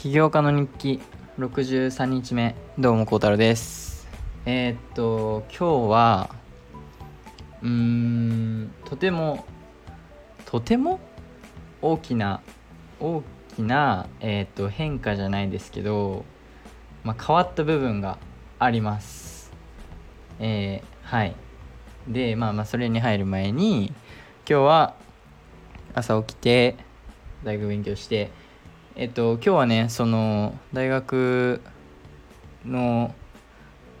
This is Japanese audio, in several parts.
起業家の日記63日目どうも孝太郎です。えー、っと今日はうーんとてもとても？大きな大きな、えー、っと変化じゃないですけど、まあ、変わった部分があります。えー、はい。でまあまあそれに入る前に今日は朝起きて大学勉強してえっと今日はねその大学の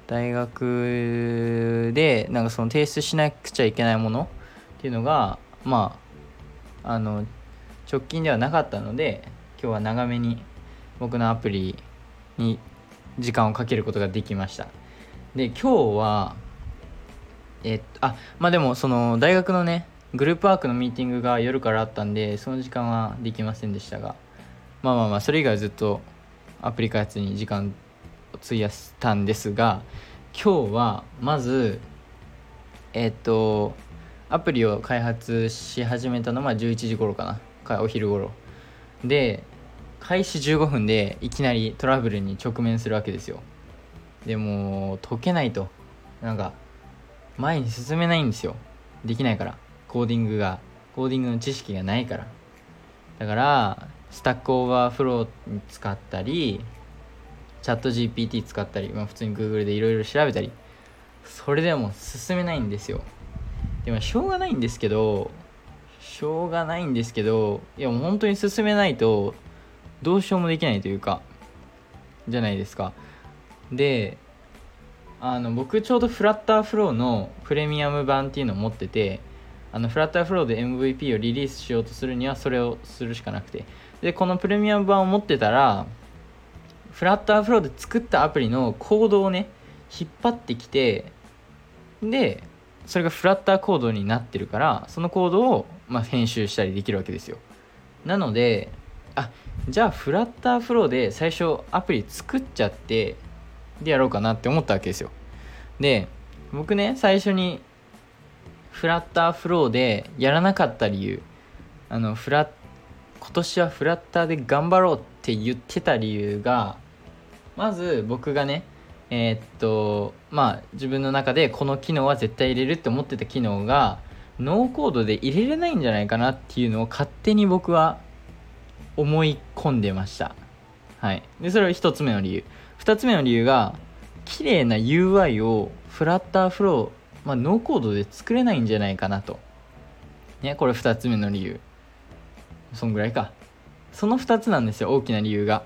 大学でなんかその提出しなくちゃいけないものっていうのがまああの直近ではなかったので今日は長めに僕のアプリに時間をかけることができました。で今日はえっとあまあでもその大学のねグループワークのミーティングが夜からあったんでその時間はできませんでしたが。まあまあまあそれ以外はずっとアプリ開発に時間を費やしたんですが今日はまずえっとアプリを開発し始めたのは11時頃かな。かお昼頃。で開始15分でいきなりトラブルに直面するわけですよ。でも解けないと。なんか前に進めないんですよ。できないから。コーディングがコーディングの知識がないから。だからスタックオーバーフロー使ったりチャット GPT 使ったり、まあ、普通に Google でいろいろ調べたりそれでも進めないんですよ。でもしょうがないんですけどしょうがないんですけどいやもう本当に進めないとどうしようもできないというかじゃないですか。であの僕ちょうどフラッターフローのプレミアム版っていうのを持っててあのフラッターフローで MVP をリリースしようとするにはそれをするしかなくて。でこのプレミアム版を持ってたらフラッターフローで作ったアプリのコードをね引っ張ってきてでそれがフラッターコードになってるからそのコードを、まあ、編集したりできるわけですよ。なのであじゃあフラッターフローで最初アプリ作っちゃってでやろうかなって思ったわけですよ。で僕ね最初にフラッターフローでやらなかった理由。あのフラ今年はフラッターで頑張ろうって言ってた理由がまず僕がねえー、っとまあ自分の中でこの機能は絶対入れるって思ってた機能がノーコードで入れれないんじゃないかなっていうのを勝手に僕は思い込んでました。はい。でそれは1つ目の理由。2つ目の理由が綺麗な UI をフラッターフローまあ、ノーコードで作れないんじゃないかなと。ね、これ2つ目の理由。そんぐらいか。その2つなんですよ、大きな理由が。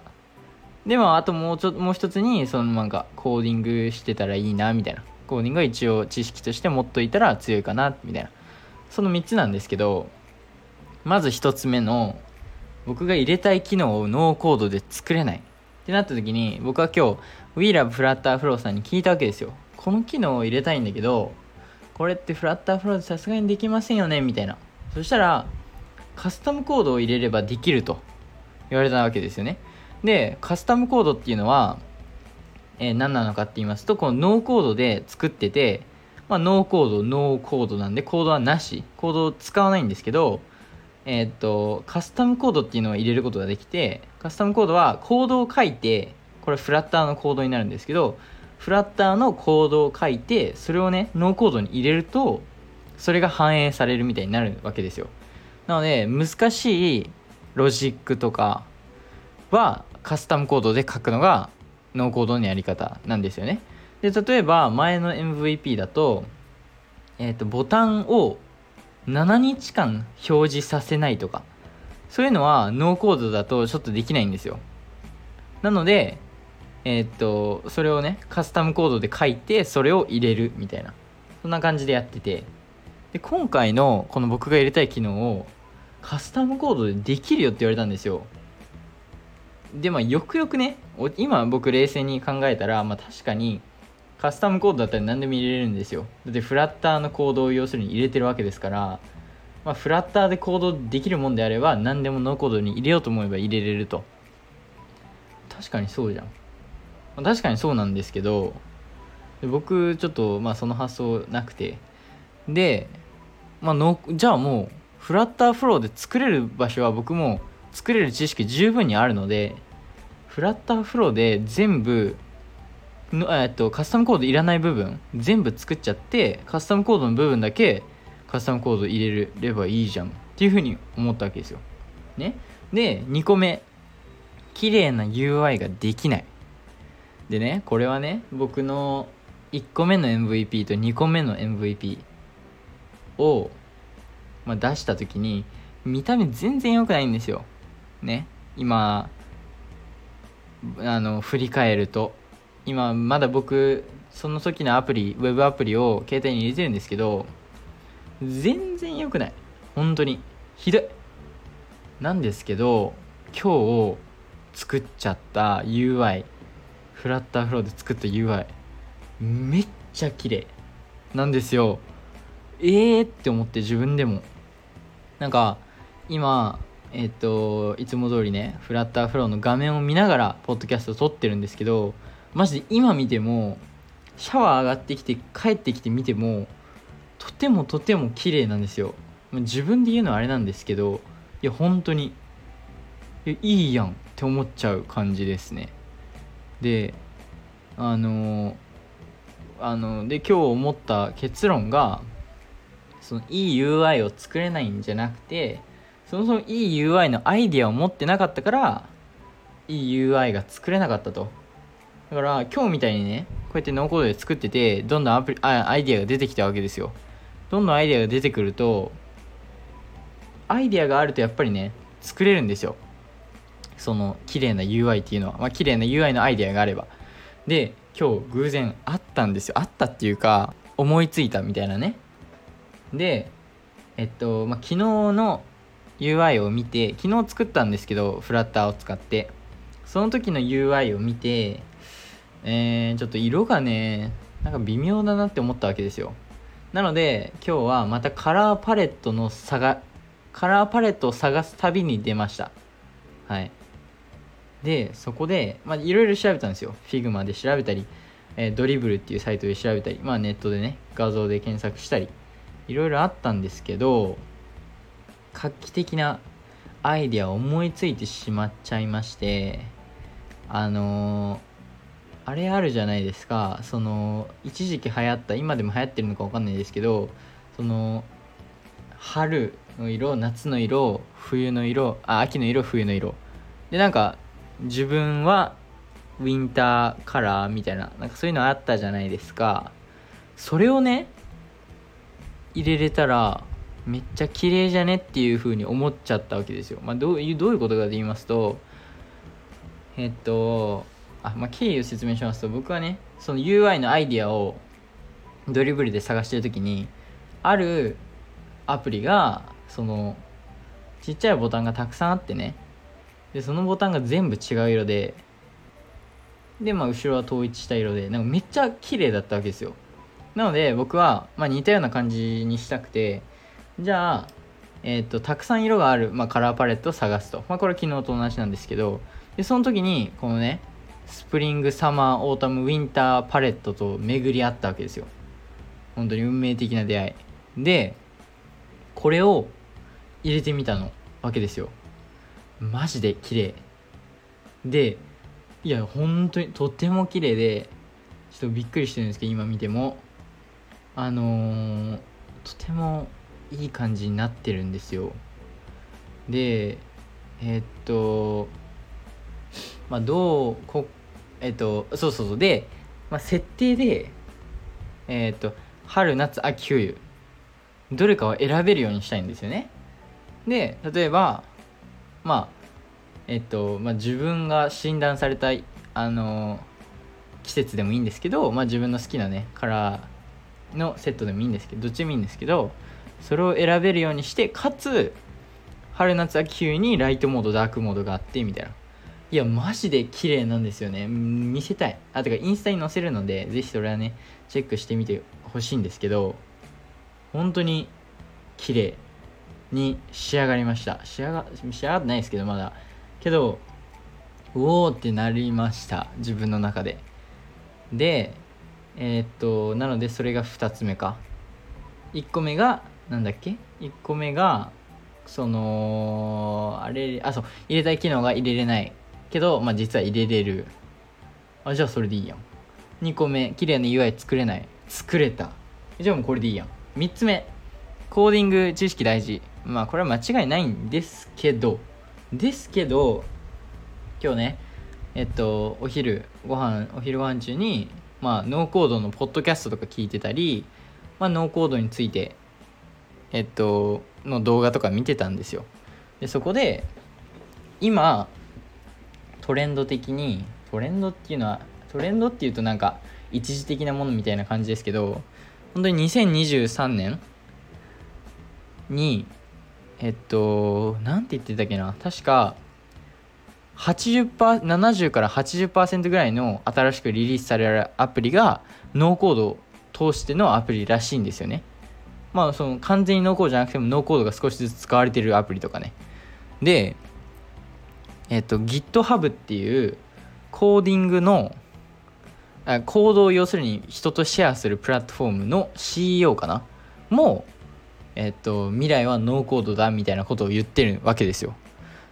でも、あともうちょもう一つに、そのなんか、コーディングしてたらいいな、みたいな。コーディングは一応知識として持っといたら強いかな、みたいな。その3つなんですけど、まず1つ目の、僕が入れたい機能をノーコードで作れない。ってなった時に、僕は今日、WeLoveFlutterFlow さんに聞いたわけですよ。この機能を入れたいんだけど、これってフラッターフローでさすがにできませんよねみたいな。そしたらカスタムコードを入れればできると。言われたわけですよね。でカスタムコードっていうのは、えー、何なのかって言いますとこのノーコードで作ってて、まあ、ノーコードノーコードなんでコードはなし。コードを使わないんですけどえー、っとカスタムコードっていうのを入れることができてカスタムコードはコードを書いてこれフラッターのコードになるんですけどフラッターのコードを書いてそれをねノーコードに入れるとそれが反映されるみたいになるわけですよ。なので難しいロジックとかはカスタムコードで書くのがノーコードのやり方なんですよね。で例えば前の MVP だと,、えーとボタンを7日間表示させないとかそういうのはノーコードだとちょっとできないんですよ。なのでえー、っとそれをねカスタムコードで書いてそれを入れるみたいな。そんな感じでやってて。で今回のこの僕が入れたい機能をカスタムコードでできるよって言われたんですよ。でまあよくよくね今僕冷静に考えたらまあ確かにカスタムコードだったら何でも入れれるんですよ。だってフラッターのコードを要するに入れてるわけですからまあ、フラッターでコードできるもんであれば何でもノーコードに入れようと思えば入れれると。確かにそうじゃん。まあ確かにそうなんですけど僕ちょっとまあその発想なくて。で、まあの、じゃあもうフラッターフローで作れる場所は僕も作れる知識十分にあるのでフラッターフローで全部の、えっと、カスタムコードいらない部分全部作っちゃってカスタムコードの部分だけカスタムコード入れればいいじゃんっていうふうに思ったわけですよ。ね、で2個目綺麗な UI ができない。でねこれはね僕の1個目の MVP と2個目の MVP を、まあ、出した時に見た目全然良くないんですよ。ね今あの振り返ると。今まだ僕その時のアプリウェブアプリを携帯に入れてるんですけど全然良くない。本当に。ひどい。なんですけど今日作っちゃった UI フラッターフローで作った UI めっちゃ綺麗なんですよ。えーって思って自分でも。なんか今えっ、といつも通りねフラッターフローの画面を見ながらポッドキャスト撮ってるんですけどマジで今見てもシャワー上がってきて帰ってきて見てもとてもとても綺麗なんですよ。自分で言うのはあれなんですけどいや本当に。いいやんって思っちゃう感じですね。であのあので今日思った結論がそのいい UI を作れないんじゃなくてそもそもいい UI のアイディアを持ってなかったからいい UI が作れなかったと。だから今日みたいにねこうやってノーコードで作っててどんどんアプリあアイディアが出てきたわけですよ。どんどんアイデアが出てくるとアイデアがあるとやっぱりね作れるんですよ。その綺麗な UI っていうのは、まあ、綺麗な UI のアイデアがあれば。で今日偶然あったんですよ。あったっていうか思いついたみたいなね。でえっと、まあ、昨日の UI を見て昨日作ったんですけどフラッターを使って。その時の UI を見てえー、ちょっと色がねなんか微妙だなって思ったわけですよ。なので今日はまたカラーパレットの差がカラーパレットを探す旅に出ました。はい。でそこでいろいろ調べたんですよ。Figma で調べたり、えー、ドリブルっていうサイトで調べたり、まあ、ネットでね画像で検索したりいろいろあったんですけど画期的なアイデアを思いついてしまっちゃいましてあのー、あれあるじゃないですか。その一時期流行った今でも流行ってるのか分かんないですけどその春の色夏の色冬の色あ秋の色冬の色。でなんか自分はウィンターカラーみたいななんかそういうのあったじゃないですか。それをね入れれたらめっちゃ綺麗じゃねっていう風に思っちゃったわけですよ、まあ、どういうどういうことかと言いますとえっとあまあ経緯を説明しますと僕はねその UI のアイディアをドリブルで探してる時にあるアプリがそのちっちゃいボタンがたくさんあってねでそのボタンが全部違う色ででまあ後ろは統一した色でなんかめっちゃ綺麗だったわけですよ。なので僕は、まあ、似たような感じにしたくてじゃあえっ、とたくさん色がある、まあ、カラーパレットを探すと、まあ、これ昨日と同じなんですけどでその時にこのねスプリングサマーオータムウィンターパレットと巡り合ったわけですよ。本当に運命的な出会い。でこれを入れてみたのわけですよ。マジで綺麗。でいや本当にとても綺麗でちょっとびっくりしてるんですけど今見ても。あのー、とてもいい感じになってるんですよ。でえー、っとまあどうこえー、っとそうそうそう。で、まあ、設定でえっと春夏秋冬。どれかを選べるようにしたいんですよね。で例えばまあえっと、まあ、自分が診断されたあの季節でもいいんですけど、まあ、自分の好きなねカラーのセットでもいいんですけどどっちでもいいんですけどそれを選べるようにしてかつ春夏秋冬にライトモードダークモードがあってみたいな。いやマジで綺麗なんですよね。見せたい。あてかインスタに載せるのでぜひそれはねチェックしてみてほしいんですけど本当に綺麗。に仕上がりました。仕上が仕上がってないですけどまだ。けどうおーってなりました。自分の中で。でえー、っとなのでそれが2つ目か。1個目がなんだっけ？1個目がそのあれあそう入れたい機能が入れれない。けど、まあ、実は入れれる。あじゃあそれでいいやん。2個目綺麗な UI 作れない。作れた。じゃあもうこれでいいやん。3つ目コーディング知識大事。まあこれは間違いないんですけどですけど今日ねえっとお昼ご飯お昼ご飯中にまあノーコードのポッドキャストとか聞いてたりまあノーコードについてえっとの動画とか見てたんですよ。でそこで今トレンド的にトレンドっていうのはトレンドっていうとなんか一時的なものみたいな感じですけど本当に2023年にえっと何て言ってたっけな。確か80% 70から80%ぐらいの新しくリリースされるアプリがノーコードを通してのアプリらしいんですよね。まあその完全にノーコードじゃなくてもノーコードが少しずつ使われてるアプリとかね。でえっと GitHub っていうコーディングのコードを要するに人とシェアするプラットフォームの CEO かな？もえっと未来はノーコードだみたいなことを言ってるわけですよ。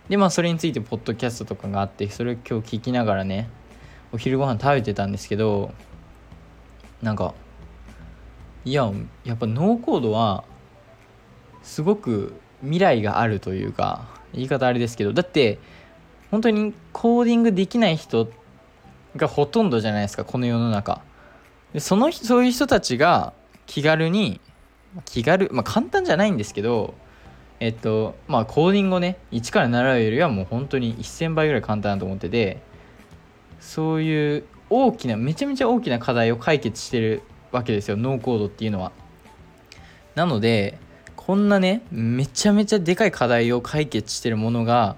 でまあそれについてポッドキャストとかがあってそれを今日聞きながらねお昼ご飯食べてたんですけどなんかいややっぱノーコードはすごく未来があるというか言い方あれですけどだって本当にコーディングできない人がほとんどじゃないですかこの世の中。でそのそういう人たちが気軽に気軽まあ簡単じゃないんですけどえっとまあコーディングをね一から習うよりはもう本当に1000倍ぐらい簡単だと思っててそういう大きなめちゃめちゃ大きな課題を解決してるわけですよノーコードっていうのは。なのでこんなねめちゃめちゃでかい課題を解決してるものが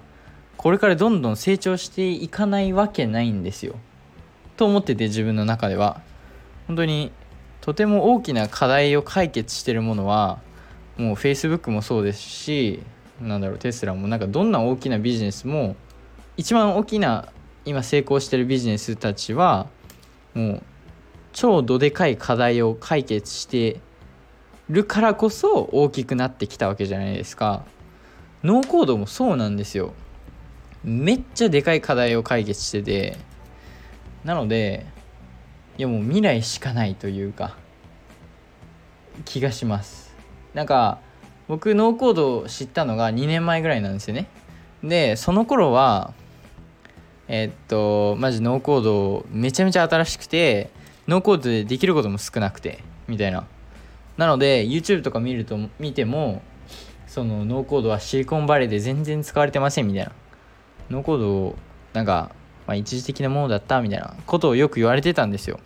これからどんどん成長していかないわけないんですよ。と思ってて自分の中では。本当にとても大きな課題を解決してるものはもう Facebook もそうですしなんだろうテスラもなんかどんな大きなビジネスも一番大きな今成功してるビジネスたちはもう超どでかい課題を解決してるからこそ大きくなってきたわけじゃないですか。ノーコードもそうなんですよ。めっちゃでかい課題を解決しててなのでいやもう未来しかないというか気がします。なんか僕ノーコードを知ったのが2年前ぐらいなんですよね。でその頃はえ、っとマジノーコードめちゃめちゃ新しくてノーコードでできることも少なくてみたいな。なので YouTube とか見ると見てもそのノーコードはシリコンバレーで全然使われてませんみたいな。ノーコードをなんか、まあ、一時的なものだったみたいなことをよく言われてたんですよ。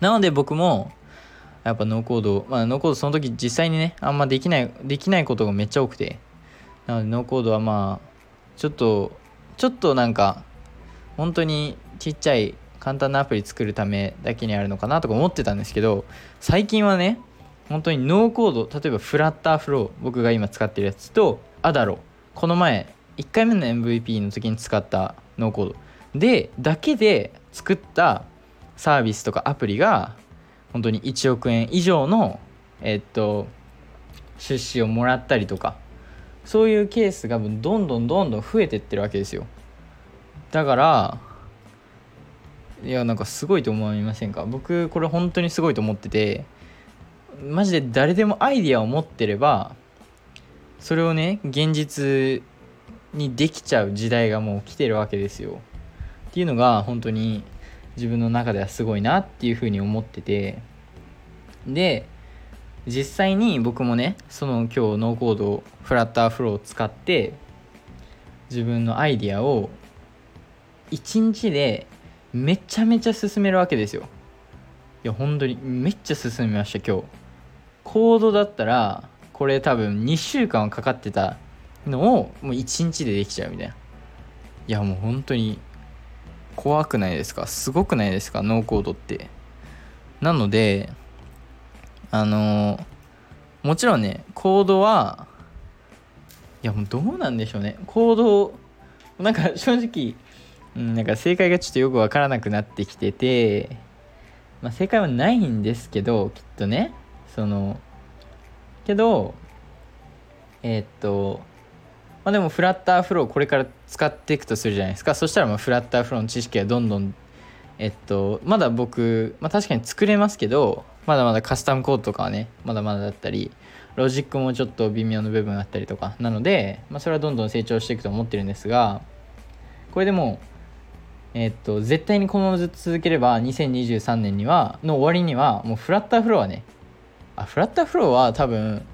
なので僕もやっぱノーコードまあノーコードその時実際にねあんまできないできないことがめっちゃ多くて。なのでノーコードはまあちょっとちょっとなんか本当にちっちゃい簡単なアプリ作るためだけにあるのかなとか思ってたんですけど最近はね本当にノーコード例えばフラッターフロー僕が今使ってるやつとアダロこの前1回目の MVP の時に使ったノーコード。でだけで作ったサービスとかアプリが本当に1億円以上のえっと出資をもらったりとかそういうケースがどんどんどんどん増えてってるわけですよ。だからいやなんかすごいと思いませんか？僕これ本当にすごいと思っててマジで誰でもアイディアを持ってればそれをね現実にできちゃう時代がもう来てるわけですよ。っていうのが本当に自分の中ではすごいなっていうふうに思ってて。で実際に僕もねその今日ノーコード FlutterFlow を使って自分のアイディアを1日でめちゃめちゃ進めるわけですよ。いや本当にめっちゃ進みました今日。コードだったらこれ多分2週間はかかってたのをもう1日でできちゃうみたいな。いやもう本当に怖くないですか？すごくないですか？ノーコードって。なのであのもちろんねコードはいやもうどうなんでしょうね。コードなんか正直、うん、なんか正解がちょっとよくわからなくなってきててまあ正解はないんですけどきっとね。そのけどえー、っとまあ、でもフラッターフローこれから使っていくとするじゃないですか。そしたらまあフラッターフローの知識はどんどんえっとまだ僕、まあ、確かに作れますけどまだまだカスタムコードとかはねまだまだだったりロジックもちょっと微妙な部分があったりとかなので、まあ、それはどんどん成長していくと思ってるんですがこれでもえっと絶対にこのままずっと続ければ2023年にはの終わりにはもうフラッターフローはねあフラッターフローは多分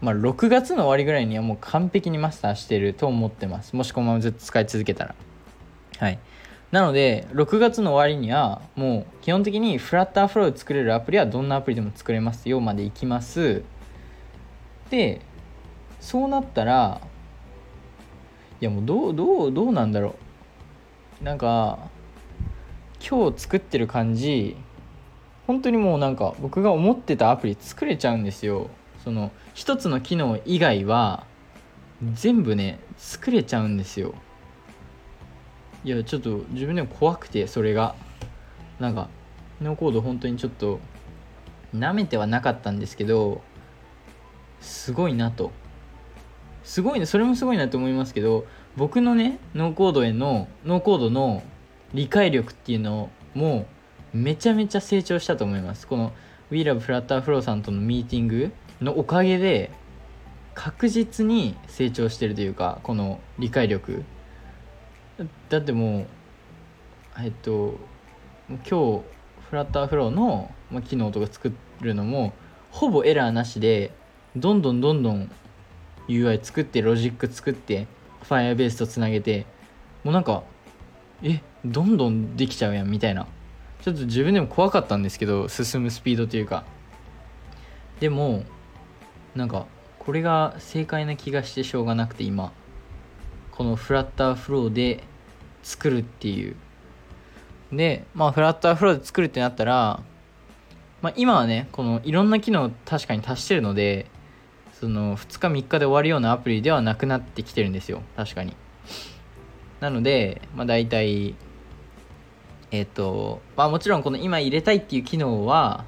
まあ、6月の終わりぐらいにはもう完璧にマスターしてると思ってます。もしこのままずっと使い続けたら。はい。なので6月の終わりにはもう基本的にフラッターフローで作れるアプリはどんなアプリでも作れますよまでいきます。でそうなったらいやもうどうどうどうなんだろう。なんか今日作ってる感じ本当にもうなんか僕が思ってたアプリ作れちゃうんですよ。その一つの機能以外は全部ね作れちゃうんですよ。いやちょっと自分でも怖くてそれが。なんかノーコード本当にちょっとなめてはなかったんですけどすごいなと。すごいねそれもすごいなと思いますけど僕のねノーコードへのノーコードの理解力っていうのもめちゃめちゃ成長したと思います。この WeLoveFlutterFlow さんとのミーティングのおかげで確実に成長してるというかこの理解力。だってもうえっと今日フラッターフローの機能とか作るのもほぼエラーなしでどんどんどんどん UI 作ってロジック作って Firebase とつなげてもうなんかえどんどんできちゃうやんみたいな。ちょっと自分でも怖かったんですけど進むスピードというか。でもなんかこれが正解な気がしてしょうがなくて今このフラッターフローで作るっていう。でまあフラッターフローで作るってなったら、まあ、今はねこのいろんな機能確かに足してるのでその2日3日で終わるようなアプリではなくなってきてるんですよ。確かに。なのでまあ大体えっ、とまあもちろんこの今入れたいっていう機能は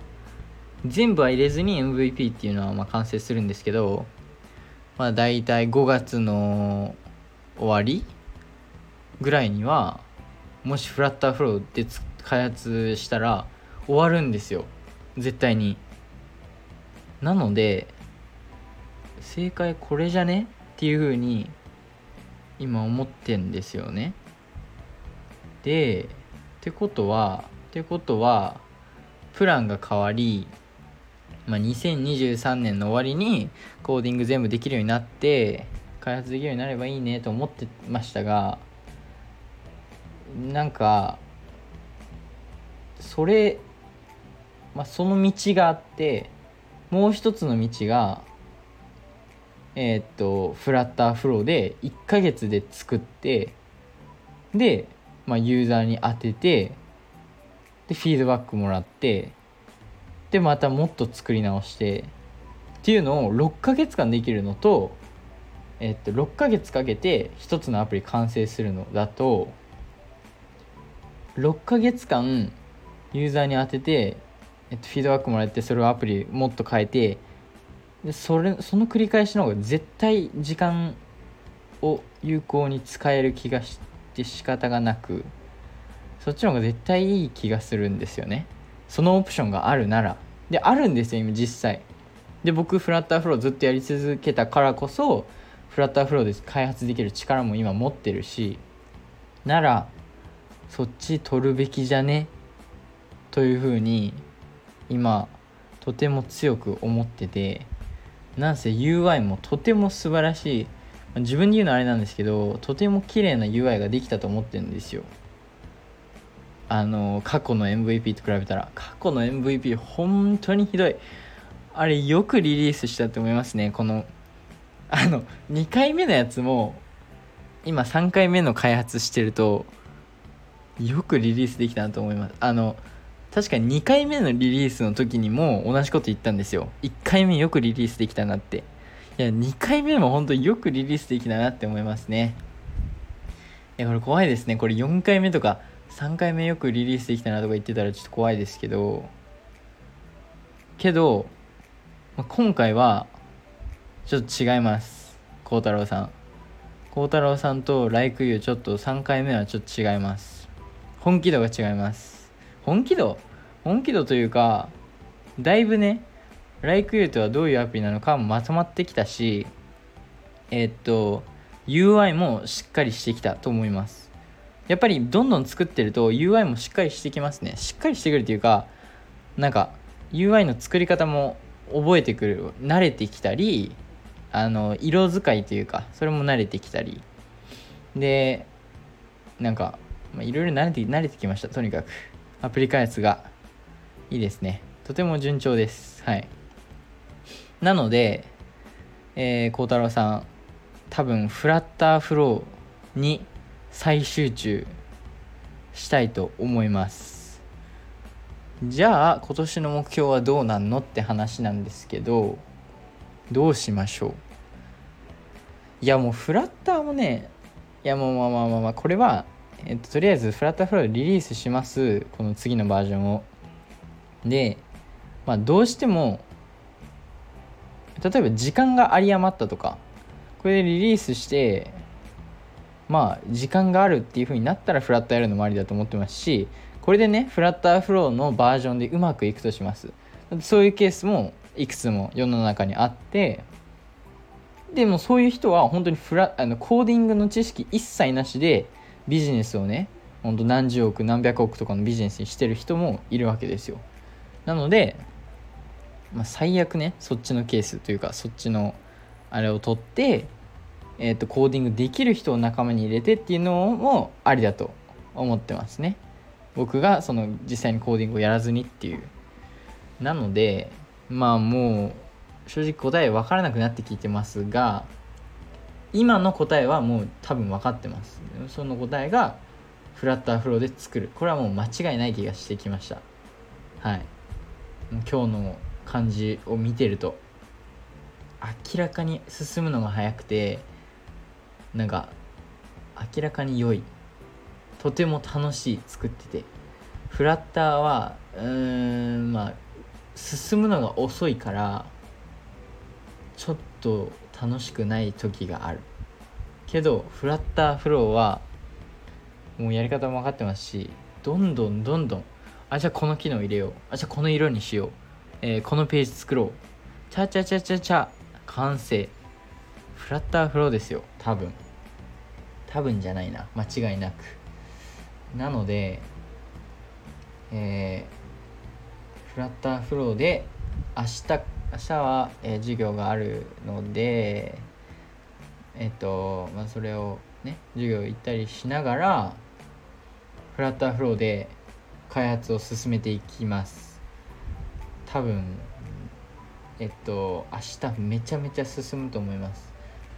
全部は入れずに MVP っていうのはまあ完成するんですけどまあ大体5月の終わりぐらいにはもしフラッターフローで開発したら終わるんですよ。絶対に。なので正解これじゃね？っていう風に今思ってんですよね。でってことはってことはプランが変わりまあ、2023年の終わりにコーディング全部できるようになって開発できるようになればいいねと思ってましたがなんかそれ、まあ、その道があってもう一つの道がえー、っとフラッターフローで1ヶ月で作ってで、まあ、ユーザーに当ててでフィードバックもらってでまたもっと作り直してっていうのを6ヶ月間できるのとえっと6ヶ月かけて1つのアプリ完成するのだと6ヶ月間ユーザーに当てて、えっと、フィードバックもらってそれをアプリもっと変えてでそれその繰り返しの方が絶対時間を有効に使える気がして仕方がなくそっちの方が絶対いい気がするんですよね。そのオプションがあるなら。であるんですよ今実際。で僕フラッターフローずっとやり続けたからこそフラッターフローで開発できる力も今持ってるしならそっち取るべきじゃね？というふうに今とても強く思っててなんせ UI もとても素晴らしい。自分で言うのはあれなんですけどとても綺麗な UI ができたと思ってるんですよ。あの過去の MVP と比べたら。過去の MVP 本当にひどい。あれよくリリースしたと思いますね。このあの2回目のやつも今3回目の開発してるとよくリリースできたなと思います。あの確かに2回目のリリースの時にも同じこと言ったんですよ。1回目よくリリースできたなって。いや2回目も本当によくリリースできたなって思いますね。いやこれ怖いですね。これ4回目とか3回目よくリリースできたなとか言ってたらちょっと怖いですけどけど、まあ、今回はちょっと違います。孝太郎さん。孝太郎さんと Like You ちょっと3回目はちょっと違います。本気度が違います。本気度？本気度というかだいぶね Like You とはどういうアプリなのかもまとまってきたしえー、っと UI もしっかりしてきたと思います。やっぱりどんどん作ってると UI もしっかりしてきますね。しっかりしてくるというかなんか UI の作り方も覚えてくる慣れてきたりあの色使いというかそれも慣れてきたり。でなんかいろいろ慣れて慣れてきましたとにかく。アプリ開発が。いいですね。とても順調です。はい。なのでえー、太郎さん多分フラッターフローに再集中したいと思います。じゃあ今年の目標はどうなんのって話なんですけどどうしましょう？いやもうフラッターもねいやもうまあまあまあまあこれは、えっと、とりあえずフラッターフローリリースします。この次のバージョンを。でまあどうしても例えば時間が有り余ったとかこれでリリースしてまあ時間があるっていう風になったらフラッターやるのもありだと思ってますしこれでねフラッターフローのバージョンでうまくいくとします。そういうケースもいくつも世の中にあってでもそういう人は本当にフラあのコーディングの知識一切なしでビジネスをねほんと何十億何百億とかのビジネスにしてる人もいるわけですよ。なので、まあ、最悪ねそっちのケースというかそっちのあれを取って、えー、とコーディングできる人を仲間に入れてっていうのもありだと思ってますね。僕がその実際にコーディングをやらずにっていう。なのでまあもう正直答え分からなくなってきてますが今の答えはもう多分分かってます。その答えがフラッターフローで作る。これはもう間違いない気がしてきました。はい。今日の感じを見てると明らかに進むのが早くてなんか明らかに良い。とても楽しい作ってて。フラッターはうーんまあ進むのが遅いからちょっと楽しくない時がある。けどフラッターフローはもうやり方も分かってますしどんどんどんどんあじゃあこの機能入れよう。あじゃあこの色にしよう、えー、このページ作ろう。チャチャチャチャチャ完成。フラッターフローですよ。多分。多分じゃないな。間違いなく。なのでえー、フラッターフローで明日明日は、えー、授業があるのでえっ、とまあそれをね授業行ったりしながらフラッターフローで開発を進めていきます。多分えっと明日めちゃめちゃ進むと思います。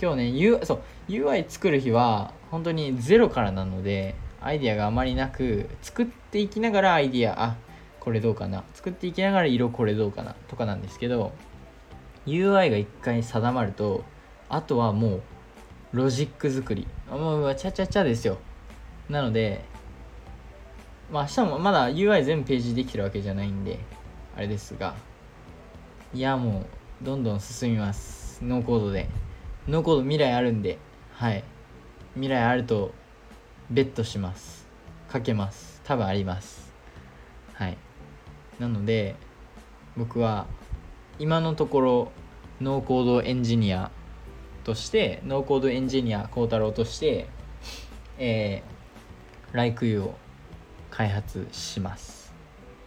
今日ね、U、そう UI 作る日は本当にゼロからなのでアイディアがあまりなく作っていきながらアイディアあこれどうかな作っていきながら色これどうかなとかなんですけど UI が一回定まるとあとはもうロジック作り。もうチャチャチャですよ。なのでまあ明日もまだ UI 全ページできてるわけじゃないんであれですが。いやもうどんどん進みます。ノーコードで。ノーコード未来あるんではい。未来あるとベットします。かけます。多分あります。はい。なので僕は今のところノーコードエンジニアとしてノーコードエンジニアこーたろーとしてえー、Like You を開発します。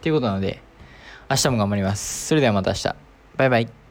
っていうことなので明日も頑張ります。それではまた明日。バイバイ。